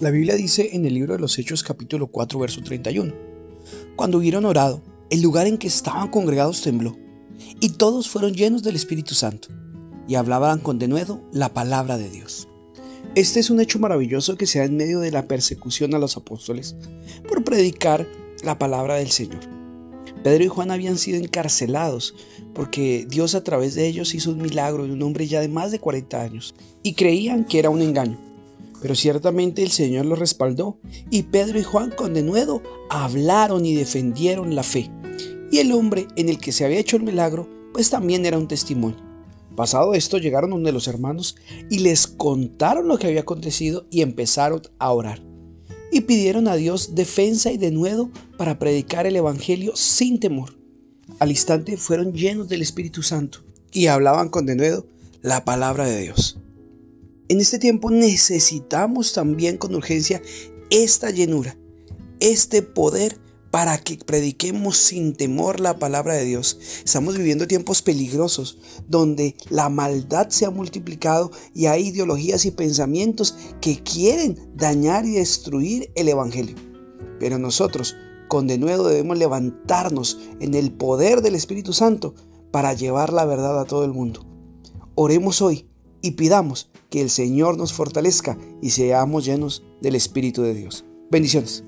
La Biblia dice en el libro de los Hechos capítulo 4 verso 31, Cuando hubieron orado, el lugar en que estaban congregados tembló, y todos fueron llenos del Espíritu Santo, y hablaban con denuedo la palabra de Dios. Este es un hecho maravilloso que se da en medio de la persecución a los apóstoles por predicar la palabra del Señor. Pedro y Juan habían sido encarcelados porque Dios a través de ellos hizo un milagro de un hombre ya de más de 40 años y creían que era un engaño. Pero ciertamente el Señor los respaldó y Pedro y Juan con denuedo hablaron y defendieron la fe. Y el hombre en el que se había hecho el milagro pues también era un testimonio. Pasado esto llegaron donde los hermanos y les contaron lo que había acontecido y empezaron a orar. Y pidieron a Dios defensa y denuedo para predicar el Evangelio sin temor. Al instante fueron llenos del Espíritu Santo y hablaban con denuedo la palabra de Dios. En este tiempo necesitamos también con urgencia esta llenura, este poder para que prediquemos sin temor la palabra de Dios. Estamos viviendo tiempos peligrosos donde la maldad se ha multiplicado y hay ideologías y pensamientos que quieren dañar y destruir el Evangelio. Pero nosotros, con denuedo, debemos levantarnos en el poder del Espíritu Santo para llevar la verdad a todo el mundo. Oremos hoy y pidamos que el Señor nos fortalezca y seamos llenos del Espíritu de Dios. Bendiciones.